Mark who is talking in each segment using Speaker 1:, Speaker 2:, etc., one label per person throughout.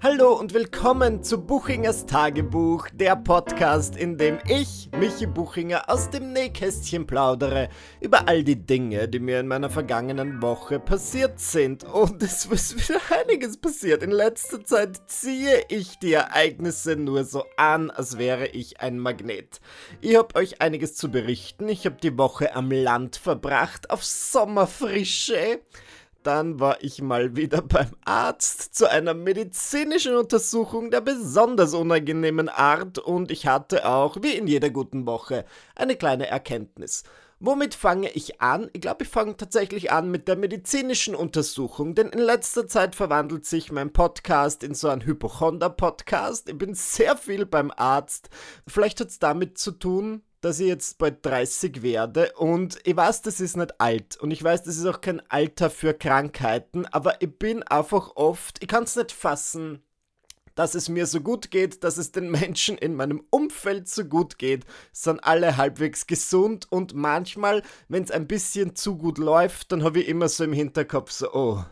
Speaker 1: Hallo und willkommen zu Buchingers Tagebuch, der Podcast, in dem ich, Michi Buchinger, aus dem Nähkästchen plaudere über all die Dinge, die mir in meiner vergangenen Woche passiert sind. Und es ist wieder einiges passiert. In letzter Zeit ziehe ich die Ereignisse nur so an, als wäre ich ein Magnet. Ich habe euch einiges zu berichten. Ich habe die Woche am Land verbracht, auf Sommerfrische. Dann war ich mal wieder beim Arzt zu einer medizinischen Untersuchung der besonders unangenehmen Art und ich hatte auch, wie in jeder guten Woche, eine kleine Erkenntnis. Womit fange ich an? Ich glaube, ich fange tatsächlich an mit der medizinischen Untersuchung, denn in letzter Zeit verwandelt sich mein Podcast in so einen Hypochonder-Podcast. Ich bin sehr viel beim Arzt. Vielleicht hat es damit zu tun, dass ich jetzt bald 30 werde. Und ich weiß, das ist nicht alt. Und ich weiß, das ist auch kein Alter für Krankheiten, aber ich bin einfach oft, ich kann es nicht fassen, dass es mir so gut geht, dass es den Menschen in meinem Umfeld so gut geht, sind alle halbwegs gesund. Und manchmal, wenn es ein bisschen zu gut läuft, dann habe ich immer so im Hinterkopf so, oh,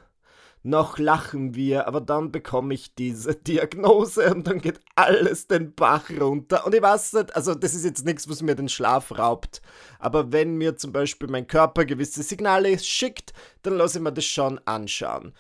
Speaker 1: noch lachen wir, aber dann bekomme ich diese Diagnose und dann geht alles den Bach runter. Und ich weiß nicht, also das ist jetzt nichts, was mir den Schlaf raubt. Aber wenn mir zum Beispiel mein Körper gewisse Signale schickt, dann lasse ich mir das schon anschauen.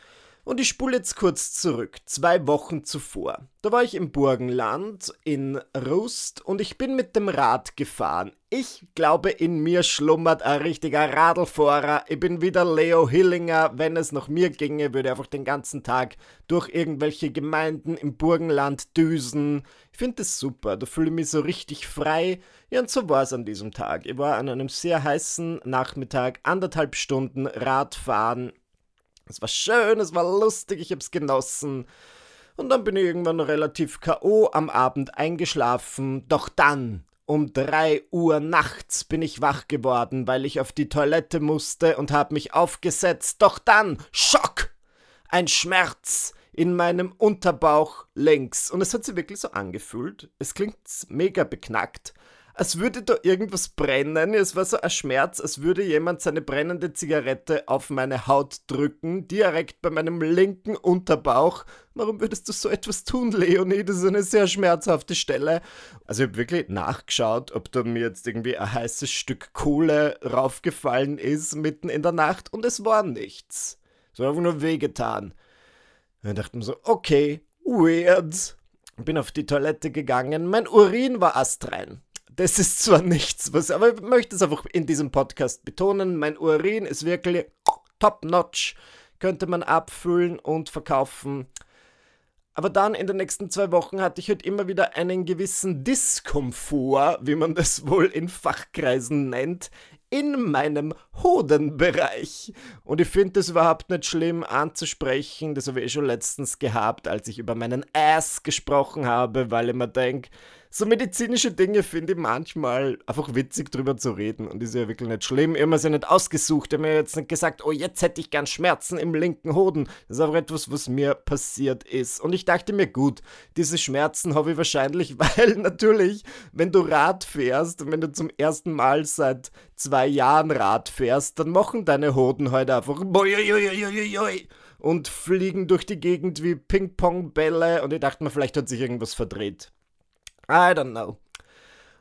Speaker 1: Und ich spule jetzt kurz zurück, zwei Wochen zuvor. Da war ich im Burgenland in Rust und ich bin mit dem Rad gefahren. Ich glaube, in mir schlummert ein richtiger Radlfahrer. Ich bin wieder Leo Hillinger. Wenn es nach mir ginge, würde ich einfach den ganzen Tag durch irgendwelche Gemeinden im Burgenland düsen. Ich finde das super. Da fühle ich mich so richtig frei. Ja, und so war es an diesem Tag. Ich war an einem sehr heißen Nachmittag, anderthalb Stunden Radfahren es war schön, es war lustig, ich hab's genossen. Und dann bin ich irgendwann relativ K.O. am Abend eingeschlafen. Doch dann, um drei Uhr nachts, bin ich wach geworden, weil ich auf die Toilette musste und hab mich aufgesetzt. Doch dann, Schock! Ein Schmerz in meinem Unterbauch links. Und es hat sich wirklich so angefühlt. Es klingt mega beknackt als würde da irgendwas brennen. Es war so ein Schmerz, als würde jemand seine brennende Zigarette auf meine Haut drücken, direkt bei meinem linken Unterbauch. Warum würdest du so etwas tun, Leonie? Das ist eine sehr schmerzhafte Stelle. Also ich habe wirklich nachgeschaut, ob da mir jetzt irgendwie ein heißes Stück Kohle raufgefallen ist mitten in der Nacht und es war nichts. Es war einfach nur wehgetan. Und ich dachte mir so, okay, weird. Bin auf die Toilette gegangen, mein Urin war astrein. Das ist zwar nichts, was, aber ich möchte es einfach in diesem Podcast betonen. Mein Urin ist wirklich top-notch. Könnte man abfüllen und verkaufen. Aber dann in den nächsten zwei Wochen hatte ich halt immer wieder einen gewissen Diskomfort, wie man das wohl in Fachkreisen nennt, in meinem Hodenbereich. Und ich finde das überhaupt nicht schlimm anzusprechen. Das habe ich eh schon letztens gehabt, als ich über meinen Ass gesprochen habe, weil ich mir denke, so medizinische Dinge finde ich manchmal einfach witzig drüber zu reden und ist ja wirklich nicht schlimm. Ich habe mir ja nicht ausgesucht, ich habe mir jetzt nicht gesagt, oh, jetzt hätte ich gern Schmerzen im linken Hoden. Das ist einfach etwas, was mir passiert ist. Und ich dachte mir, gut, diese Schmerzen habe ich wahrscheinlich, weil natürlich, wenn du Rad fährst und wenn du zum ersten Mal seit zwei Jahren Rad fährst, dann machen deine Hoden heute halt einfach und fliegen durch die Gegend wie Ping-Pong-Bälle und ich dachte mir, vielleicht hat sich irgendwas verdreht. I don't know.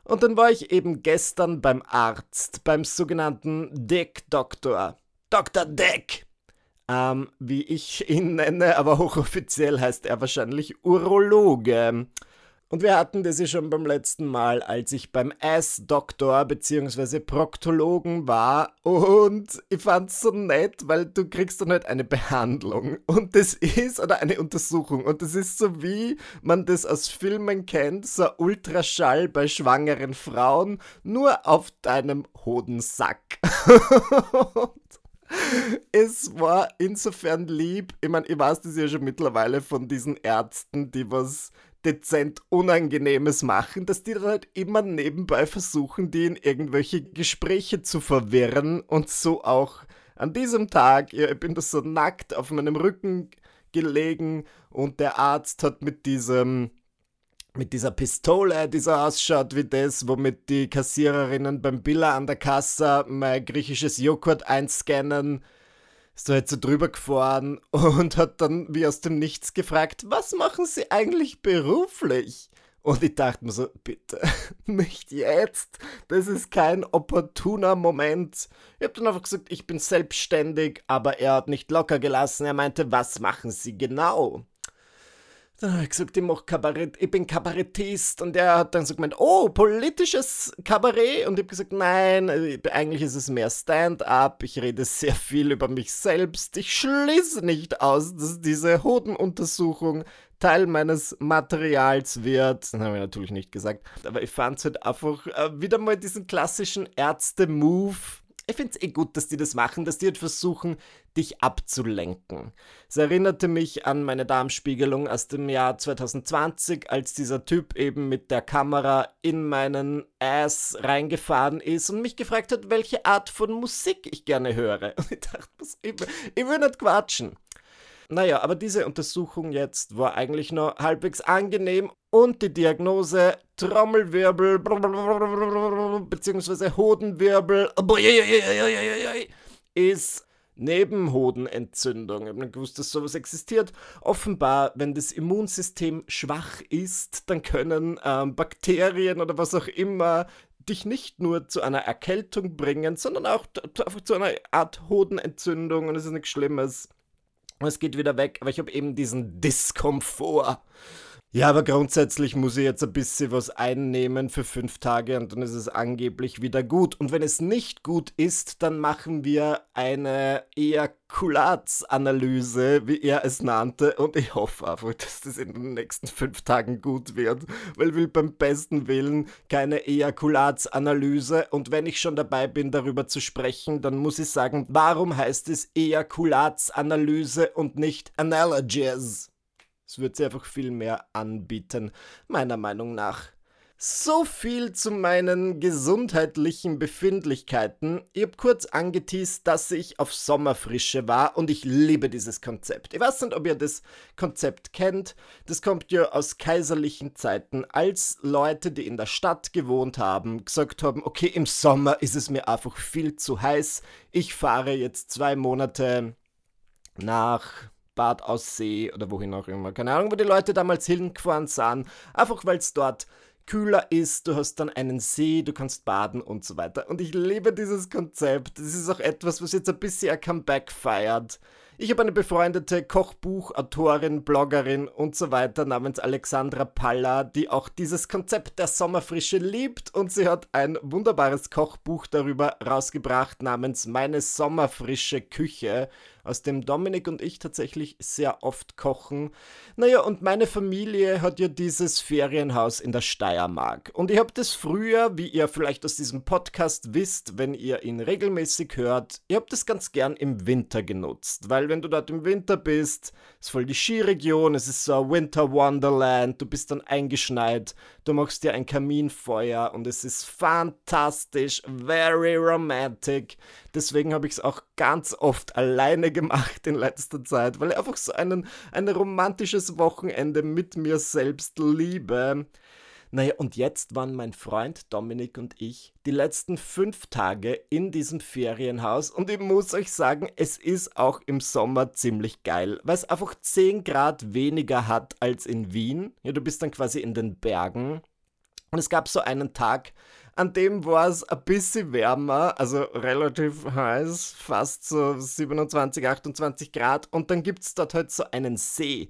Speaker 1: Und dann war ich eben gestern beim Arzt, beim sogenannten Dick-Doktor. Dr. Dick! Ähm, wie ich ihn nenne, aber hochoffiziell heißt er wahrscheinlich Urologe. Und wir hatten das ja schon beim letzten Mal, als ich beim Ass-Doktor bzw. Proktologen war. Und ich fand's so nett, weil du kriegst dann halt eine Behandlung. Und das ist, oder eine Untersuchung. Und das ist so wie man das aus Filmen kennt, so Ultraschall bei schwangeren Frauen, nur auf deinem Hodensack. es war insofern lieb. Ich meine, ich weiß das ja schon mittlerweile von diesen Ärzten, die was dezent Unangenehmes machen, dass die dann halt immer nebenbei versuchen, die in irgendwelche Gespräche zu verwirren und so auch an diesem Tag, ich bin da so nackt auf meinem Rücken gelegen und der Arzt hat mit diesem mit dieser Pistole, die so ausschaut wie das, womit die Kassiererinnen beim Billa an der Kasse mein griechisches Joghurt einscannen, ist da halt so drüber gefahren und hat dann wie aus dem Nichts gefragt, was machen Sie eigentlich beruflich? Und ich dachte mir so, bitte, nicht jetzt. Das ist kein opportuner Moment. Ich habe dann einfach gesagt, ich bin selbstständig, aber er hat nicht locker gelassen. Er meinte, was machen Sie genau? Dann habe ich gesagt, ich, mach Kabarett, ich bin Kabarettist. Und er hat dann so gemeint, oh, politisches Kabarett. Und ich habe gesagt, nein, eigentlich ist es mehr Stand-up. Ich rede sehr viel über mich selbst. Ich schließe nicht aus, dass diese Hodenuntersuchung Teil meines Materials wird. Das habe ich natürlich nicht gesagt. Aber ich fand es halt einfach äh, wieder mal diesen klassischen Ärzte-Move ich finde es eh gut, dass die das machen, dass die halt versuchen, dich abzulenken. Es erinnerte mich an meine Darmspiegelung aus dem Jahr 2020, als dieser Typ eben mit der Kamera in meinen Ass reingefahren ist und mich gefragt hat, welche Art von Musik ich gerne höre. Und ich dachte, ich, ich will nicht quatschen. Naja, aber diese Untersuchung jetzt war eigentlich nur halbwegs angenehm und die Diagnose Trommelwirbel bzw. Hodenwirbel ist Nebenhodenentzündung. Ich habe nicht gewusst, dass sowas existiert. Offenbar, wenn das Immunsystem schwach ist, dann können ähm, Bakterien oder was auch immer dich nicht nur zu einer Erkältung bringen, sondern auch zu einer Art Hodenentzündung und es ist nichts Schlimmes. Und es geht wieder weg, aber ich habe eben diesen Diskomfort. Ja, aber grundsätzlich muss ich jetzt ein bisschen was einnehmen für fünf Tage und dann ist es angeblich wieder gut. Und wenn es nicht gut ist, dann machen wir eine Ejakulatsanalyse, wie er es nannte. Und ich hoffe einfach, dass das in den nächsten fünf Tagen gut wird, weil will beim besten Willen keine Ejakulatsanalyse. Und wenn ich schon dabei bin, darüber zu sprechen, dann muss ich sagen, warum heißt es Ejakulatsanalyse und nicht Analogies? Es wird sie einfach viel mehr anbieten, meiner Meinung nach. So viel zu meinen gesundheitlichen Befindlichkeiten. Ich habe kurz angeteased, dass ich auf Sommerfrische war und ich liebe dieses Konzept. Ich weiß nicht, ob ihr das Konzept kennt. Das kommt ja aus kaiserlichen Zeiten, als Leute, die in der Stadt gewohnt haben, gesagt haben, okay, im Sommer ist es mir einfach viel zu heiß. Ich fahre jetzt zwei Monate nach Bad Aussee oder wohin auch immer. Keine Ahnung, wo die Leute damals hingefahren sind. Einfach weil es dort kühler ist, du hast dann einen See, du kannst baden und so weiter. Und ich liebe dieses Konzept. Das ist auch etwas, was jetzt ein bisschen ein Comeback feiert. Ich habe eine befreundete Kochbuchautorin, Bloggerin und so weiter namens Alexandra Palla, die auch dieses Konzept der Sommerfrische liebt und sie hat ein wunderbares Kochbuch darüber rausgebracht namens Meine Sommerfrische Küche aus dem Dominik und ich tatsächlich sehr oft kochen. Naja, und meine Familie hat ja dieses Ferienhaus in der Steiermark. Und ich habe das früher, wie ihr vielleicht aus diesem Podcast wisst, wenn ihr ihn regelmäßig hört, ich habe das ganz gern im Winter genutzt. Weil wenn du dort im Winter bist, ist voll die Skiregion, es ist so ein Winter Wonderland, du bist dann eingeschneit, du machst dir ein Kaminfeuer und es ist fantastisch, very romantic. Deswegen habe ich es auch ganz oft alleine gemacht in letzter Zeit, weil ich einfach so einen, ein romantisches Wochenende mit mir selbst liebe. Naja, und jetzt waren mein Freund Dominik und ich die letzten fünf Tage in diesem Ferienhaus und ich muss euch sagen, es ist auch im Sommer ziemlich geil, weil es einfach 10 Grad weniger hat als in Wien. Ja, du bist dann quasi in den Bergen. Und es gab so einen Tag, an dem war es ein bisschen wärmer, also relativ heiß, fast so 27, 28 Grad. Und dann gibt es dort halt so einen See,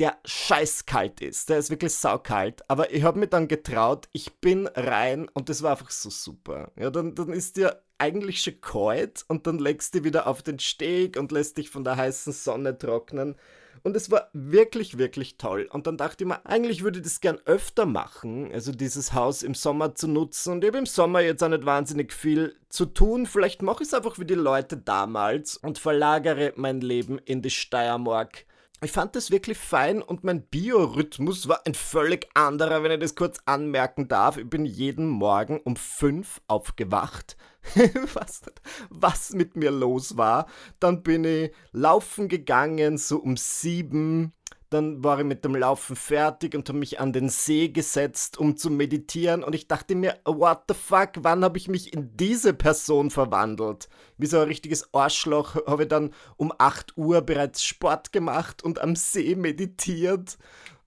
Speaker 1: der scheißkalt ist. Der ist wirklich saukalt. Aber ich habe mich dann getraut, ich bin rein und das war einfach so super. Ja, dann, dann ist dir eigentlich schon kalt und dann legst du wieder auf den Steg und lässt dich von der heißen Sonne trocknen. Und es war wirklich, wirklich toll. Und dann dachte ich mir, eigentlich würde ich das gern öfter machen, also dieses Haus im Sommer zu nutzen. Und ich habe im Sommer jetzt auch nicht wahnsinnig viel zu tun. Vielleicht mache ich es einfach wie die Leute damals und verlagere mein Leben in die Steiermark. Ich fand das wirklich fein und mein Biorhythmus war ein völlig anderer, wenn ich das kurz anmerken darf. Ich bin jeden Morgen um fünf aufgewacht. was, was mit mir los war. Dann bin ich laufen gegangen, so um sieben. Dann war ich mit dem Laufen fertig und habe mich an den See gesetzt, um zu meditieren. Und ich dachte mir, what the fuck, wann habe ich mich in diese Person verwandelt? Wie so ein richtiges Arschloch habe ich dann um 8 Uhr bereits Sport gemacht und am See meditiert.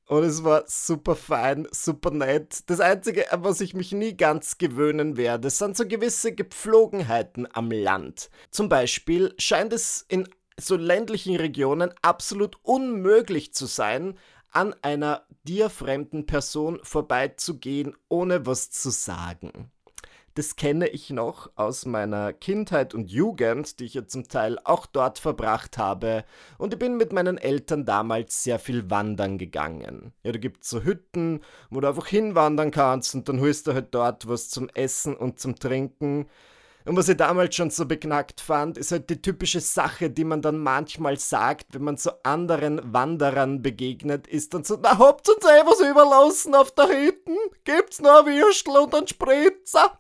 Speaker 1: Und es war super fein, super nett. Das Einzige, was ich mich nie ganz gewöhnen werde, sind so gewisse Gepflogenheiten am Land. Zum Beispiel scheint es in so ländlichen Regionen absolut unmöglich zu sein, an einer dir fremden Person vorbeizugehen, ohne was zu sagen. Das kenne ich noch aus meiner Kindheit und Jugend, die ich ja zum Teil auch dort verbracht habe. Und ich bin mit meinen Eltern damals sehr viel wandern gegangen. Ja, da gibt es so Hütten, wo du einfach hinwandern kannst und dann holst du halt dort was zum Essen und zum Trinken. Und was ich damals schon so beknackt fand, ist halt die typische Sache, die man dann manchmal sagt, wenn man so anderen Wanderern begegnet, ist dann so, na habt uns eh was überlassen auf der Hütten? Gibt's noch ein Würstel und einen Spritzer?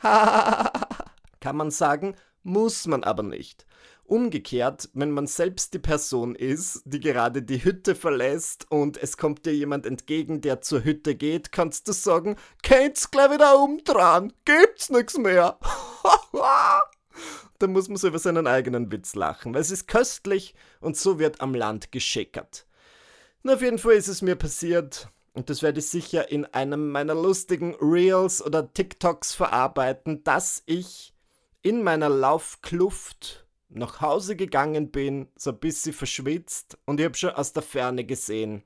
Speaker 1: Kann man sagen, muss man aber nicht. Umgekehrt, wenn man selbst die Person ist, die gerade die Hütte verlässt und es kommt dir jemand entgegen, der zur Hütte geht, kannst du sagen, könnt's gleich wieder umdrehen, gibt's nichts mehr. da muss man so über seinen eigenen Witz lachen, weil es ist köstlich und so wird am Land geschickert. Na, auf jeden Fall ist es mir passiert und das werde ich sicher in einem meiner lustigen Reels oder TikToks verarbeiten, dass ich in meiner Laufkluft nach Hause gegangen bin, so ein bisschen verschwitzt und ich habe schon aus der Ferne gesehen,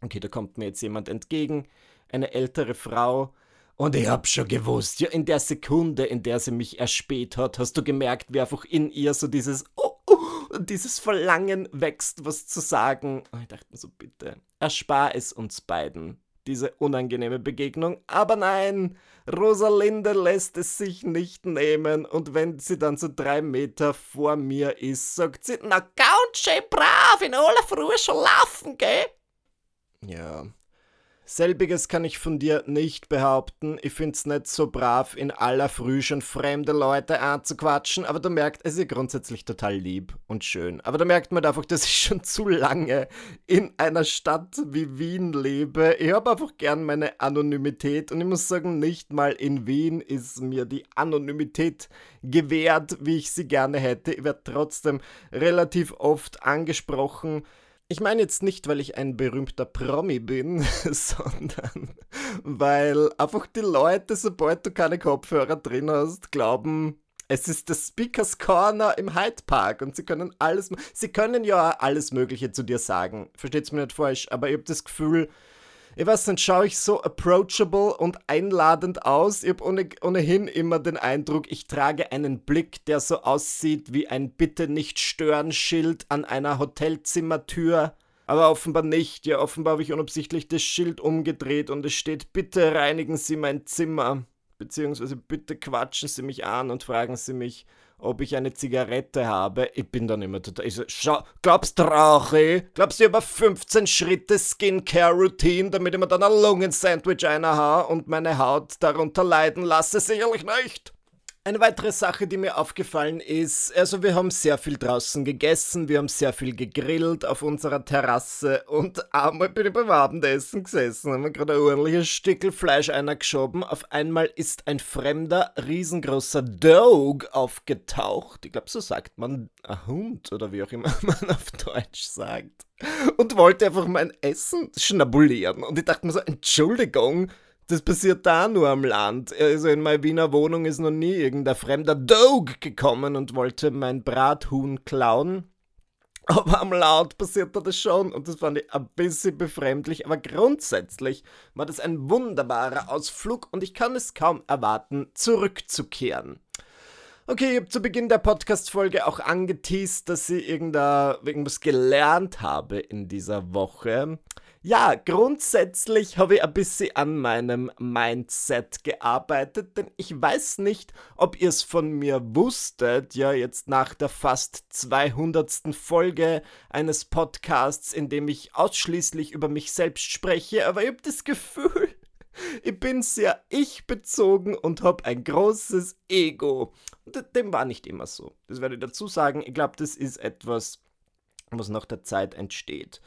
Speaker 1: okay, da kommt mir jetzt jemand entgegen, eine ältere Frau, und ich hab schon gewusst, ja, in der Sekunde, in der sie mich erspäht hat, hast du gemerkt, wie einfach in ihr so dieses oh, oh, dieses Verlangen wächst, was zu sagen. Und ich dachte mir so, bitte, erspar es uns beiden diese unangenehme Begegnung. Aber nein, Rosalinde lässt es sich nicht nehmen und wenn sie dann so drei Meter vor mir ist, sagt sie, na ganz schön brav, in aller Früh schon laufen, gell? Ja, Selbiges kann ich von dir nicht behaupten. Ich find's nicht so brav, in aller Früh schon fremde Leute anzuquatschen, aber du merkst, es ist grundsätzlich total lieb und schön. Aber da merkt man einfach, dass ich schon zu lange in einer Stadt wie Wien lebe. Ich habe einfach gern meine Anonymität und ich muss sagen, nicht mal in Wien ist mir die Anonymität gewährt, wie ich sie gerne hätte. Ich werde trotzdem relativ oft angesprochen ich meine jetzt nicht, weil ich ein berühmter Promi bin, sondern weil einfach die Leute, sobald du keine Kopfhörer drin hast, glauben, es ist das Speakers Corner im Hyde Park und sie können alles, sie können ja alles Mögliche zu dir sagen. Versteht's mir nicht falsch, aber ich habe das Gefühl, ich weiß nicht, schaue ich so approachable und einladend aus. Ich habe ohne, ohnehin immer den Eindruck, ich trage einen Blick, der so aussieht wie ein Bitte nicht stören Schild an einer Hotelzimmertür. Aber offenbar nicht. Ja, offenbar habe ich unabsichtlich das Schild umgedreht und es steht, bitte reinigen Sie mein Zimmer. Beziehungsweise bitte quatschen Sie mich an und fragen Sie mich, ob ich eine Zigarette habe. Ich bin dann immer total. Ich so, schau, glaubst du, rauche? Glaubst du, ich habe 15 Schritte Skincare-Routine, damit ich mir dann ein Lungensandwich einer habe und meine Haut darunter leiden lasse? Sicherlich nicht. Eine weitere Sache, die mir aufgefallen ist, also wir haben sehr viel draußen gegessen, wir haben sehr viel gegrillt auf unserer Terrasse und einmal bin ich beim Abendessen gesessen, haben wir gerade ein ordentliches Stückel Fleisch einer geschoben. Auf einmal ist ein fremder, riesengroßer Dog aufgetaucht. Ich glaube, so sagt man ein Hund oder wie auch immer man auf Deutsch sagt. Und wollte einfach mein Essen schnabulieren. Und ich dachte mir so, Entschuldigung, das passiert da nur am Land. Also in meine Wiener Wohnung ist noch nie irgendein fremder Dog gekommen und wollte mein Brathuhn klauen. Aber am Land passierte das schon und das fand ich ein bisschen befremdlich. Aber grundsätzlich war das ein wunderbarer Ausflug und ich kann es kaum erwarten, zurückzukehren. Okay, ich habe zu Beginn der Podcast-Folge auch angeteased, dass ich irgendwas gelernt habe in dieser Woche. Ja, grundsätzlich habe ich ein bisschen an meinem Mindset gearbeitet, denn ich weiß nicht, ob ihr es von mir wusstet, ja, jetzt nach der fast 200. Folge eines Podcasts, in dem ich ausschließlich über mich selbst spreche, aber ich habe das Gefühl, ich bin sehr ich-bezogen und habe ein großes Ego. Und dem war nicht immer so. Das werde ich dazu sagen. Ich glaube, das ist etwas, was nach der Zeit entsteht.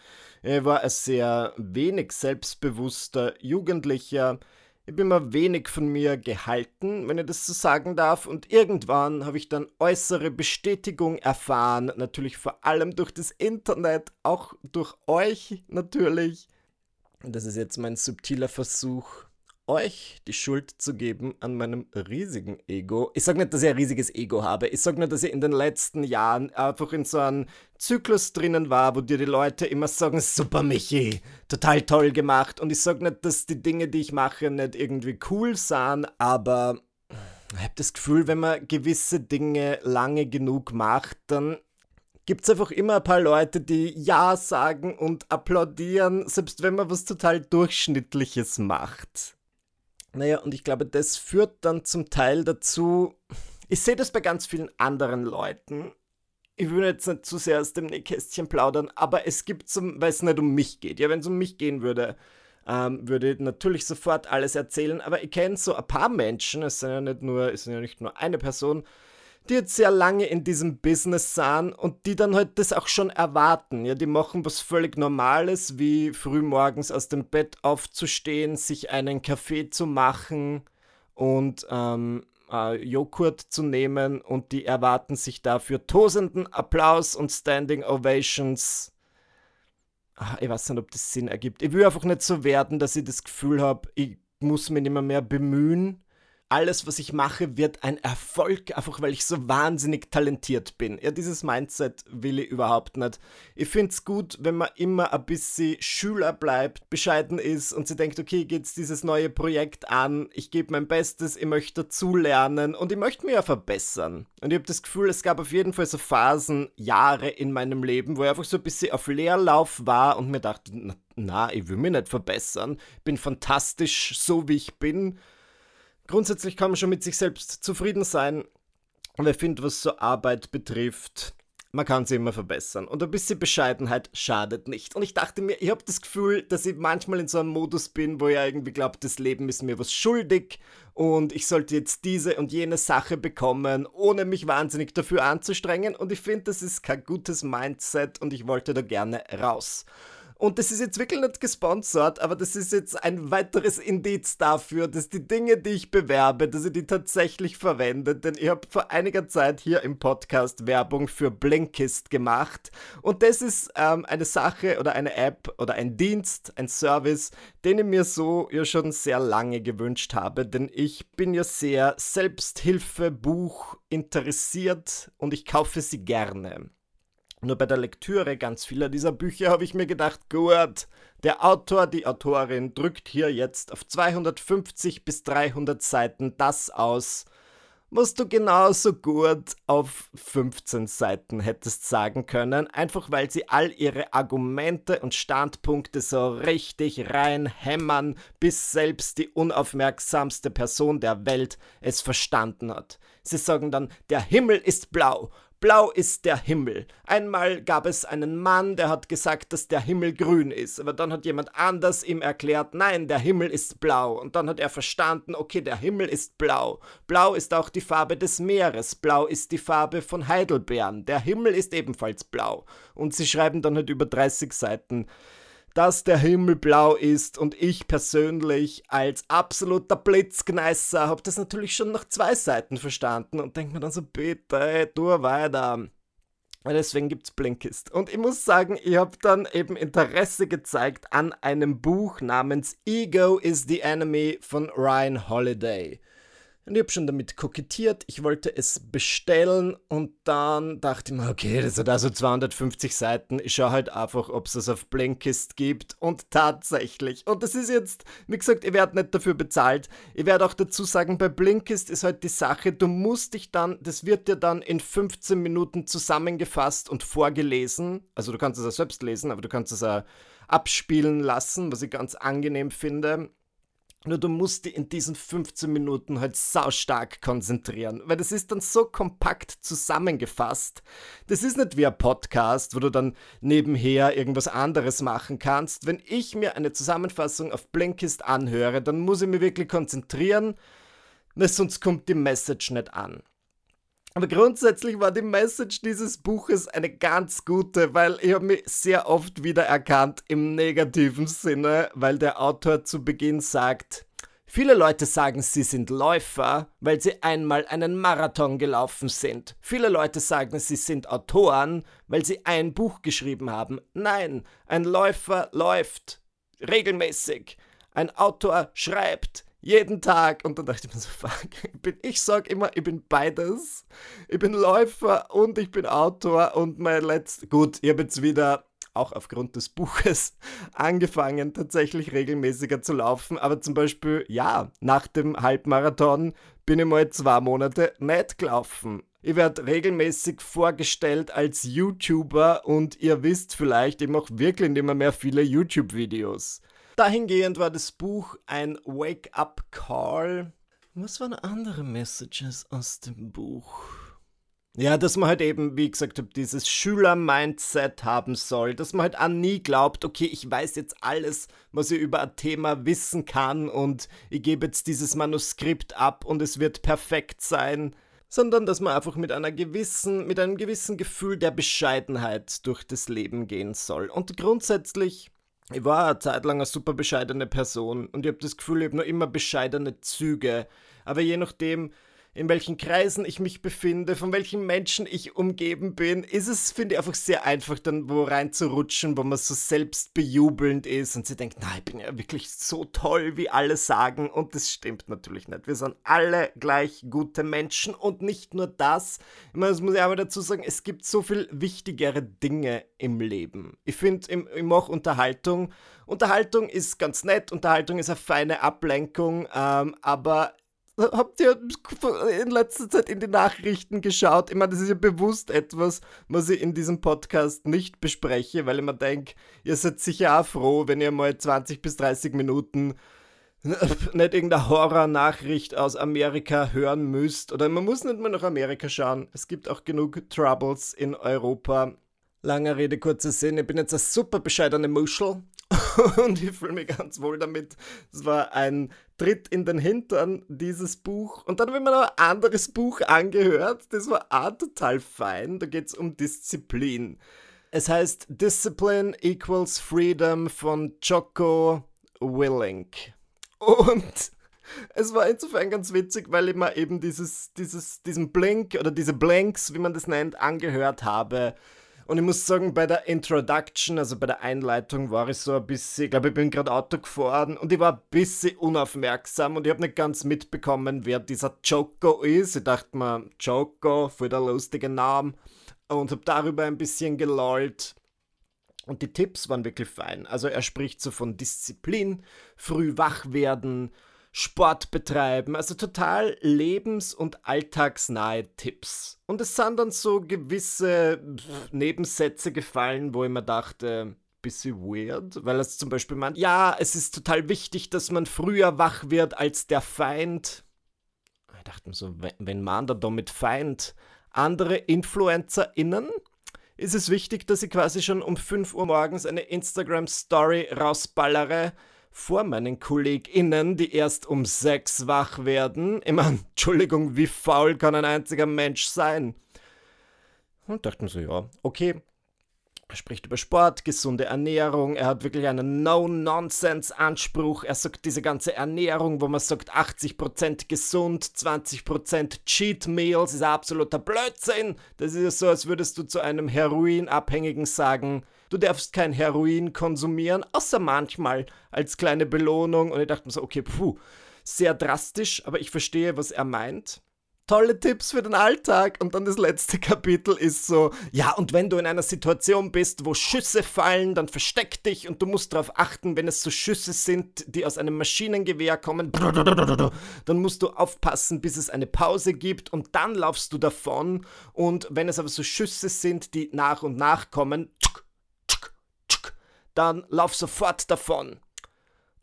Speaker 1: Ich war ein sehr wenig selbstbewusster Jugendlicher. Ich bin mir wenig von mir gehalten, wenn ich das so sagen darf, und irgendwann habe ich dann äußere Bestätigung erfahren, natürlich vor allem durch das Internet, auch durch euch natürlich. Das ist jetzt mein subtiler Versuch, euch die Schuld zu geben an meinem riesigen Ego. Ich sage nicht, dass ich ein riesiges Ego habe. Ich sage nur, dass ich in den letzten Jahren einfach in so einem Zyklus drinnen war, wo dir die Leute immer sagen, super Michi, total toll gemacht. Und ich sage nicht, dass die Dinge, die ich mache, nicht irgendwie cool sind, aber ich habe das Gefühl, wenn man gewisse Dinge lange genug macht, dann gibt es einfach immer ein paar Leute, die Ja sagen und applaudieren, selbst wenn man was total Durchschnittliches macht. Naja, und ich glaube, das führt dann zum Teil dazu, ich sehe das bei ganz vielen anderen Leuten. Ich will jetzt nicht zu sehr aus dem Nähkästchen plaudern, aber es gibt zum, weil es nicht um mich geht. Ja, wenn es um mich gehen würde, ähm, würde ich natürlich sofort alles erzählen. Aber ich kenne so ein paar Menschen, es sind ja nicht nur, es sind ja nicht nur eine Person, die jetzt sehr lange in diesem Business sind und die dann halt das auch schon erwarten. Ja, die machen was völlig Normales, wie früh morgens aus dem Bett aufzustehen, sich einen Kaffee zu machen und ähm, äh, Joghurt zu nehmen und die erwarten sich dafür tosenden Applaus und Standing Ovations. Ach, ich weiß nicht, ob das Sinn ergibt. Ich will einfach nicht so werden, dass ich das Gefühl habe, ich muss mich nicht mehr, mehr bemühen alles, was ich mache, wird ein Erfolg, einfach weil ich so wahnsinnig talentiert bin. Ja, dieses Mindset will ich überhaupt nicht. Ich finde es gut, wenn man immer ein bisschen Schüler bleibt, bescheiden ist und sie denkt, okay, geht's dieses neue Projekt an, ich gebe mein Bestes, ich möchte dazulernen und ich möchte mich ja verbessern. Und ich habe das Gefühl, es gab auf jeden Fall so Phasen, Jahre in meinem Leben, wo ich einfach so ein bisschen auf Leerlauf war und mir dachte, na, na ich will mich nicht verbessern, bin fantastisch so wie ich bin grundsätzlich kann man schon mit sich selbst zufrieden sein. Und ich finde, was so Arbeit betrifft, man kann sie immer verbessern. Und ein bisschen Bescheidenheit schadet nicht. Und ich dachte mir, ich habe das Gefühl, dass ich manchmal in so einem Modus bin, wo ich irgendwie glaube, das Leben ist mir was schuldig und ich sollte jetzt diese und jene Sache bekommen, ohne mich wahnsinnig dafür anzustrengen. Und ich finde, das ist kein gutes Mindset und ich wollte da gerne raus. Und das ist jetzt wirklich nicht gesponsert, aber das ist jetzt ein weiteres Indiz dafür, dass die Dinge, die ich bewerbe, dass ich die tatsächlich verwende. Denn ich habe vor einiger Zeit hier im Podcast Werbung für Blinkist gemacht. Und das ist ähm, eine Sache oder eine App oder ein Dienst, ein Service, den ich mir so ja schon sehr lange gewünscht habe. Denn ich bin ja sehr Selbsthilfebuch interessiert und ich kaufe sie gerne. Nur bei der Lektüre ganz vieler dieser Bücher habe ich mir gedacht, gut, der Autor, die Autorin drückt hier jetzt auf 250 bis 300 Seiten das aus, was du genauso gut auf 15 Seiten hättest sagen können, einfach weil sie all ihre Argumente und Standpunkte so richtig reinhämmern, bis selbst die unaufmerksamste Person der Welt es verstanden hat. Sie sagen dann, der Himmel ist blau, Blau ist der Himmel. Einmal gab es einen Mann, der hat gesagt, dass der Himmel grün ist, aber dann hat jemand anders ihm erklärt, nein, der Himmel ist blau. Und dann hat er verstanden, okay, der Himmel ist blau. Blau ist auch die Farbe des Meeres, blau ist die Farbe von Heidelbeeren. Der Himmel ist ebenfalls blau. Und sie schreiben dann halt über 30 Seiten dass der Himmel blau ist und ich persönlich als absoluter Blitzgneißer habe das natürlich schon nach zwei Seiten verstanden und denke mir dann so, bitte, tu weiter. Deswegen gibt es Blinkist. Und ich muss sagen, ich habe dann eben Interesse gezeigt an einem Buch namens Ego is the Enemy von Ryan Holiday. Und ich habe schon damit kokettiert, ich wollte es bestellen und dann dachte ich mir, okay, das hat also 250 Seiten, ich schaue halt einfach, ob es das auf Blinkist gibt und tatsächlich. Und das ist jetzt, wie gesagt, ihr werdet nicht dafür bezahlt. Ich werde auch dazu sagen, bei Blinkist ist halt die Sache, du musst dich dann, das wird dir dann in 15 Minuten zusammengefasst und vorgelesen. Also du kannst es auch selbst lesen, aber du kannst es auch abspielen lassen, was ich ganz angenehm finde. Nur du musst dich in diesen 15 Minuten halt saustark konzentrieren, weil das ist dann so kompakt zusammengefasst. Das ist nicht wie ein Podcast, wo du dann nebenher irgendwas anderes machen kannst. Wenn ich mir eine Zusammenfassung auf Blinkist anhöre, dann muss ich mich wirklich konzentrieren, weil sonst kommt die Message nicht an. Aber grundsätzlich war die Message dieses Buches eine ganz gute, weil ich habe mich sehr oft wiedererkannt im negativen Sinne, weil der Autor zu Beginn sagt, Viele Leute sagen, sie sind Läufer, weil sie einmal einen Marathon gelaufen sind. Viele Leute sagen, sie sind Autoren, weil sie ein Buch geschrieben haben. Nein, ein Läufer läuft regelmäßig. Ein Autor schreibt jeden Tag. Und dann dachte ich mir so, fuck, ich, bin, ich sag immer, ich bin beides. Ich bin Läufer und ich bin Autor und mein letztes, gut, ich habe jetzt wieder auch aufgrund des Buches angefangen, tatsächlich regelmäßiger zu laufen. Aber zum Beispiel, ja, nach dem Halbmarathon bin ich mal zwei Monate nicht gelaufen. Ich werde regelmäßig vorgestellt als YouTuber und ihr wisst vielleicht, ich mache wirklich immer mehr viele YouTube-Videos. Dahingehend war das Buch ein Wake-up-Call. Was waren andere Messages aus dem Buch? Ja, dass man halt eben, wie gesagt habe, dieses Schüler-Mindset haben soll, dass man halt auch nie glaubt, okay, ich weiß jetzt alles, was ich über ein Thema wissen kann und ich gebe jetzt dieses Manuskript ab und es wird perfekt sein, sondern dass man einfach mit einer gewissen, mit einem gewissen Gefühl der Bescheidenheit durch das Leben gehen soll. Und grundsätzlich, ich war eine Zeit lang eine super bescheidene Person und ich habe das Gefühl, ich habe nur immer bescheidene Züge. Aber je nachdem, in welchen Kreisen ich mich befinde, von welchen Menschen ich umgeben bin, ist es, finde ich, einfach sehr einfach, dann wo reinzurutschen, wo man so selbstbejubelnd ist und sie denkt, na, ich bin ja wirklich so toll, wie alle sagen. Und das stimmt natürlich nicht. Wir sind alle gleich gute Menschen und nicht nur das. Ich meine, das muss ich aber dazu sagen, es gibt so viel wichtigere Dinge im Leben. Ich finde, ich mache Unterhaltung. Unterhaltung ist ganz nett, Unterhaltung ist eine feine Ablenkung, ähm, aber habt ihr in letzter Zeit in die Nachrichten geschaut? Ich meine, das ist ja bewusst etwas, was ich in diesem Podcast nicht bespreche, weil ich mir denke, ihr seid sicher auch froh, wenn ihr mal 20 bis 30 Minuten nicht irgendeine Horror-Nachricht aus Amerika hören müsst. Oder man muss nicht mehr nach Amerika schauen. Es gibt auch genug Troubles in Europa. Lange Rede, kurzer Sinn. Ich bin jetzt eine super bescheidene Muschel und ich fühle mich ganz wohl damit. Es war ein Tritt in den Hintern, dieses Buch. Und dann habe ich mir noch ein anderes Buch angehört. Das war auch total fein. Da geht es um Disziplin. Es heißt Discipline Equals Freedom von Jocko Willink. Und es war insofern ganz witzig, weil ich mir eben dieses, dieses, diesen Blink oder diese Blanks, wie man das nennt, angehört habe. Und ich muss sagen, bei der Introduction, also bei der Einleitung, war ich so ein bisschen, ich glaube, ich bin gerade Auto gefahren und ich war ein bisschen unaufmerksam und ich habe nicht ganz mitbekommen, wer dieser Joko ist. Ich dachte mir, Joko, voll der lustige Name. Und habe darüber ein bisschen gelollt. Und die Tipps waren wirklich fein. Also er spricht so von Disziplin, früh wach werden, Sport betreiben, also total lebens- und alltagsnahe Tipps. Und es sind dann so gewisse Nebensätze gefallen, wo ich mir dachte, bisschen weird, weil es zum Beispiel meint, ja, es ist total wichtig, dass man früher wach wird als der Feind. Ich dachte mir so, wenn man da mit Feind andere InfluencerInnen, ist es wichtig, dass ich quasi schon um 5 Uhr morgens eine Instagram-Story rausballere, vor meinen KollegInnen, die erst um sechs wach werden. Ich meine, Entschuldigung, wie faul kann ein einziger Mensch sein? Und dachte mir so, ja, okay. Er spricht über Sport, gesunde Ernährung, er hat wirklich einen No-Nonsense-Anspruch. Er sagt diese ganze Ernährung, wo man sagt 80% gesund, 20% Cheat Meals, ist absoluter Blödsinn. Das ist ja so, als würdest du zu einem Heroinabhängigen sagen, du darfst kein Heroin konsumieren, außer manchmal als kleine Belohnung. Und ich dachte mir so, okay, puh, sehr drastisch, aber ich verstehe, was er meint. Tolle Tipps für den Alltag. Und dann das letzte Kapitel ist so, ja, und wenn du in einer Situation bist, wo Schüsse fallen, dann versteck dich und du musst darauf achten, wenn es so Schüsse sind, die aus einem Maschinengewehr kommen, dann musst du aufpassen, bis es eine Pause gibt und dann laufst du davon. Und wenn es aber so Schüsse sind, die nach und nach kommen, dann lauf sofort davon.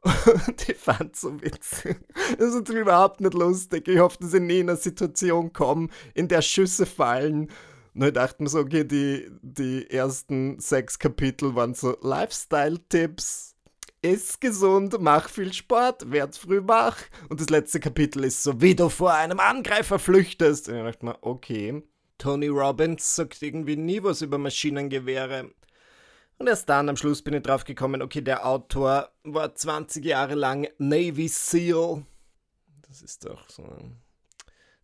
Speaker 1: Und ich fand so witzig. Das ist überhaupt nicht lustig. Ich hoffe, dass ich nie in eine Situation komme, in der Schüsse fallen. Und ich dachte mir so, okay, die, die ersten sechs Kapitel waren so Lifestyle-Tipps. iss gesund, mach viel Sport, werd früh wach. Und das letzte Kapitel ist so, wie du vor einem Angreifer flüchtest. Und ich dachte mir, okay. Tony Robbins sagt irgendwie nie was über Maschinengewehre. Und erst dann am Schluss bin ich drauf gekommen, okay, der Autor war 20 Jahre lang Navy SEAL. Das ist doch so ein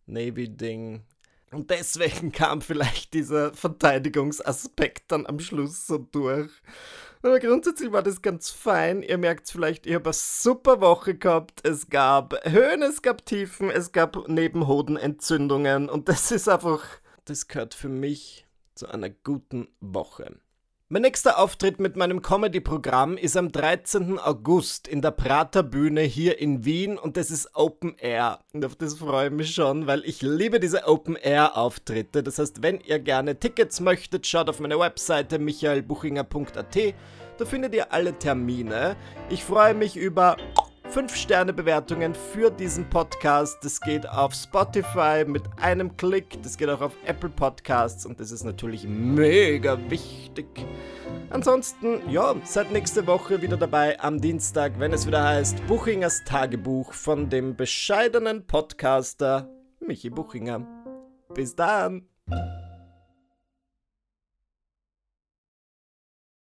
Speaker 1: Navy-Ding. Und deswegen kam vielleicht dieser Verteidigungsaspekt dann am Schluss so durch. Aber grundsätzlich war das ganz fein. Ihr merkt es vielleicht, ich habe eine super Woche gehabt. Es gab Höhen, es gab Tiefen, es gab Nebenhodenentzündungen. Und das ist einfach, das gehört für mich zu einer guten Woche. Mein nächster Auftritt mit meinem Comedy-Programm ist am 13. August in der Praterbühne hier in Wien und das ist Open Air. Und auf das freue ich mich schon, weil ich liebe diese Open Air-Auftritte. Das heißt, wenn ihr gerne Tickets möchtet, schaut auf meine Webseite michaelbuchinger.at. Da findet ihr alle Termine. Ich freue mich über 5-Sterne-Bewertungen für diesen Podcast. Das geht auf Spotify mit einem Klick. Das geht auch auf Apple Podcasts und das ist natürlich mega wichtig. Ansonsten, ja, seid nächste Woche wieder dabei am Dienstag, wenn es wieder heißt Buchingers Tagebuch von dem bescheidenen Podcaster Michi Buchinger. Bis dann!